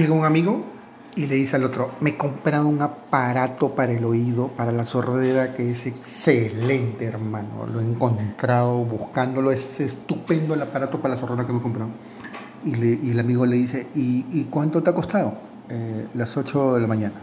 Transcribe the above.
llega un amigo y le dice al otro, me he comprado un aparato para el oído, para la sordera, que es excelente, hermano. Lo he encontrado buscándolo, es estupendo el aparato para la sordera que me he comprado. Y, le- y el amigo le dice, ¿y, y cuánto te ha costado? "Eh, las 8 de la mañana.